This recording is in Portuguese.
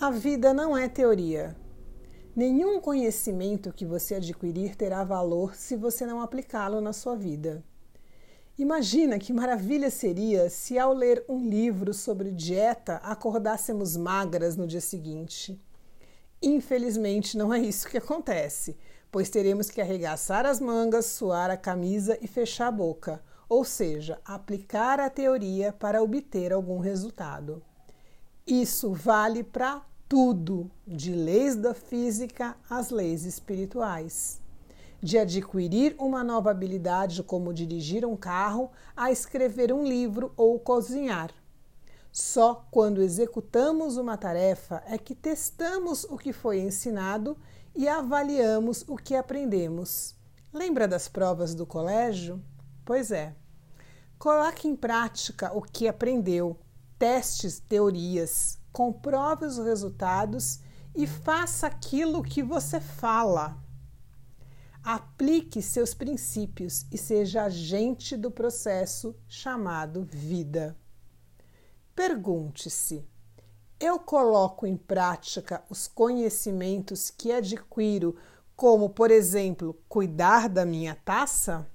A vida não é teoria. Nenhum conhecimento que você adquirir terá valor se você não aplicá-lo na sua vida. Imagina que maravilha seria se, ao ler um livro sobre dieta, acordássemos magras no dia seguinte. Infelizmente, não é isso que acontece, pois teremos que arregaçar as mangas, suar a camisa e fechar a boca, ou seja, aplicar a teoria para obter algum resultado. Isso vale para tudo, de leis da física às leis espirituais. De adquirir uma nova habilidade, como dirigir um carro, a escrever um livro ou cozinhar. Só quando executamos uma tarefa é que testamos o que foi ensinado e avaliamos o que aprendemos. Lembra das provas do colégio? Pois é. Coloque em prática o que aprendeu, testes, teorias, comprove os resultados e faça aquilo que você fala. Aplique seus princípios e seja agente do processo chamado vida. Pergunte-se: eu coloco em prática os conhecimentos que adquiro, como, por exemplo, cuidar da minha taça?